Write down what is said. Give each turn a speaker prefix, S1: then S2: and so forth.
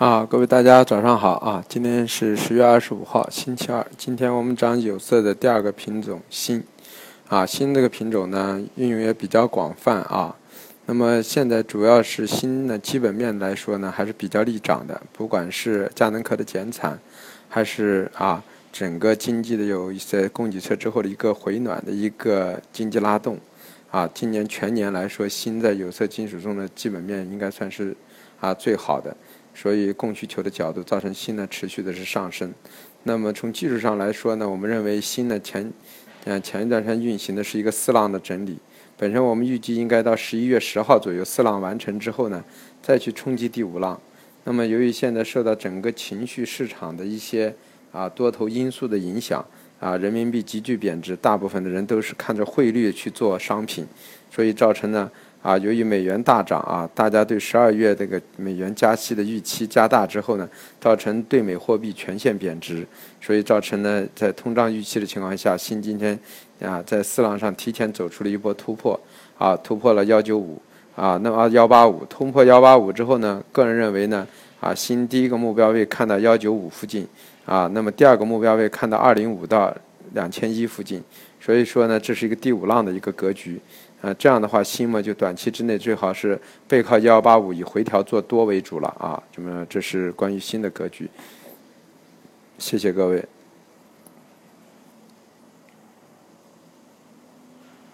S1: 啊，各位大家早上好啊！今天是十月二十五号，星期二。今天我们讲有色的第二个品种锌，啊，锌这个品种呢运用也比较广泛啊。那么现在主要是锌的基本面来说呢，还是比较利涨的。不管是佳能科的减产，还是啊整个经济的有一些供给侧之后的一个回暖的一个经济拉动，啊，今年全年来说，锌在有色金属中的基本面应该算是啊最好的。所以供需求的角度造成锌呢持续的是上升。那么从技术上来说呢，我们认为锌呢前，呃前一段时间运行的是一个四浪的整理。本身我们预计应该到十一月十号左右四浪完成之后呢，再去冲击第五浪。那么由于现在受到整个情绪市场的一些啊多头因素的影响，啊人民币急剧贬值，大部分的人都是看着汇率去做商品，所以造成呢。啊，由于美元大涨啊，大家对十二月这个美元加息的预期加大之后呢，造成对美货币全线贬值，所以造成呢，在通胀预期的情况下，新今天啊在四浪上提前走出了一波突破，啊突破了幺九五啊，那么幺八五突破幺八五之后呢，个人认为呢，啊新第一个目标位看到幺九五附近，啊那么第二个目标位看到二零五到两千一附近，所以说呢，这是一个第五浪的一个格局。啊，这样的话，新嘛就短期之内最好是背靠幺八五以回调做多为主了啊。那么这是关于新的格局。谢谢各位。